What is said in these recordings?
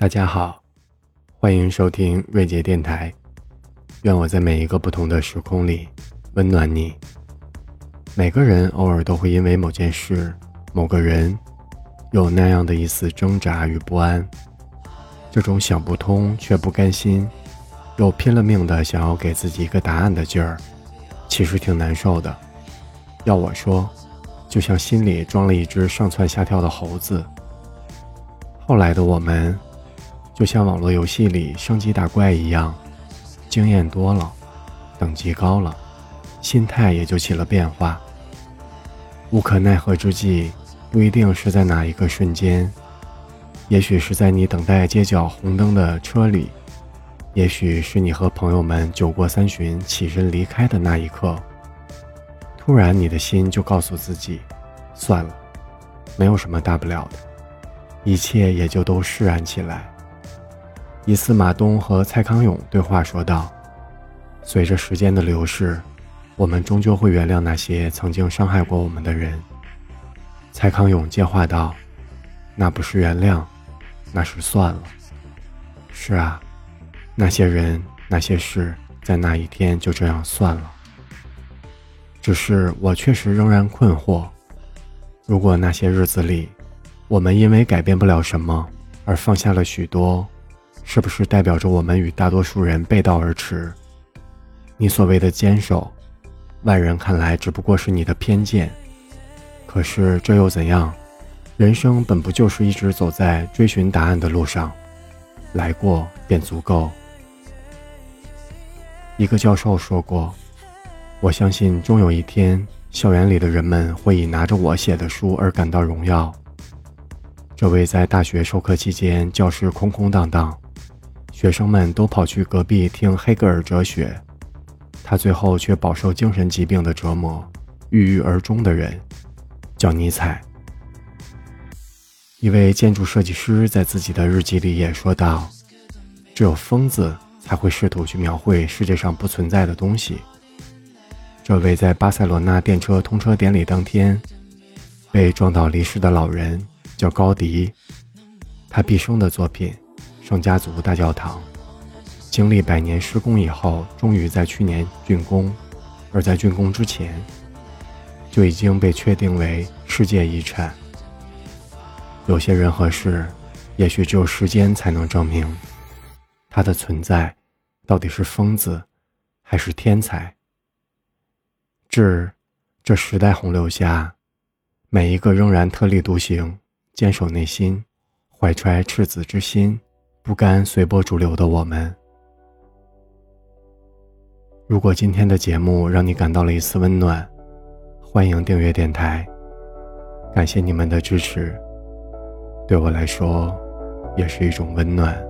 大家好，欢迎收听瑞杰电台。愿我在每一个不同的时空里温暖你。每个人偶尔都会因为某件事、某个人，有那样的一丝挣扎与不安。这种想不通却不甘心，又拼了命的想要给自己一个答案的劲儿，其实挺难受的。要我说，就像心里装了一只上蹿下跳的猴子。后来的我们。就像网络游戏里升级打怪一样，经验多了，等级高了，心态也就起了变化。无可奈何之际，不一定是在哪一个瞬间，也许是在你等待街角红灯的车里，也许是你和朋友们酒过三巡起身离开的那一刻，突然你的心就告诉自己，算了，没有什么大不了的，一切也就都释然起来。一次，马东和蔡康永对话说道：“随着时间的流逝，我们终究会原谅那些曾经伤害过我们的人。”蔡康永接话道：“那不是原谅，那是算了。”是啊，那些人、那些事，在那一天就这样算了。只是我确实仍然困惑：如果那些日子里，我们因为改变不了什么而放下了许多。是不是代表着我们与大多数人背道而驰？你所谓的坚守，外人看来只不过是你的偏见。可是这又怎样？人生本不就是一直走在追寻答案的路上，来过便足够。一个教授说过：“我相信终有一天，校园里的人们会以拿着我写的书而感到荣耀。”这位在大学授课期间，教室空空荡荡。学生们都跑去隔壁听黑格尔哲学，他最后却饱受精神疾病的折磨，郁郁而终的人，叫尼采。一位建筑设计师在自己的日记里也说道：“只有疯子才会试图去描绘世界上不存在的东西。”这位在巴塞罗那电车通车典礼当天被撞倒离世的老人叫高迪，他毕生的作品。圣家族大教堂经历百年施工以后，终于在去年竣工。而在竣工之前，就已经被确定为世界遗产。有些人和事，也许只有时间才能证明它的存在到底是疯子还是天才。至这时代洪流下，每一个仍然特立独行、坚守内心、怀揣赤子之心。不甘随波逐流的我们。如果今天的节目让你感到了一丝温暖，欢迎订阅电台。感谢你们的支持，对我来说也是一种温暖。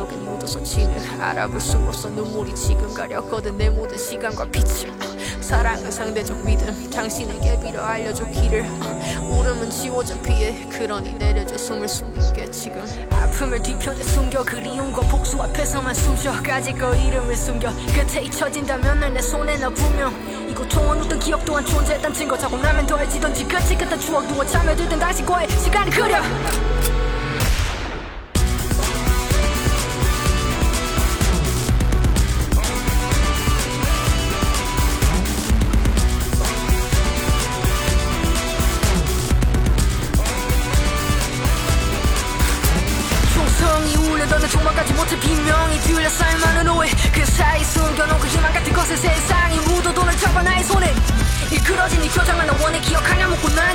기억에 묻어서 치는 알아볼 수 없어 눈물이 지금 가렸거든 내 모든 시간과 빛을 사랑은 상대적 믿음 당신에게 빌어 알려줘 길을 울음은 지워져 피해 그러니 내려줘 숨을 숨게 지금. 아픔을 뒤편에 숨겨 그리움과 복수 앞에서만 숨쉬어. 가질 거 이름을 숨겨 끝에 잊혀진다면 날 내 손에 넣어 분명 이 고통은 어떤 기억 또한 존재했단 증거 자고 나면 더해지던지 끝이 끝한 추억 두어 참여들던 당신과의 시간을 그려 울려던 내 도망가지 못해 비명이 들려 쌓인 많은 오해 그 사이 숨겨놓은 그 희망 같은 것을 세상이 묻어도 널 잡아 나의 손에 일그러진 이 표정만 너 원해 기억하냐 묻고 난 너의 전부를 기억하지 비웠냐 묻고 난 번쩍 하나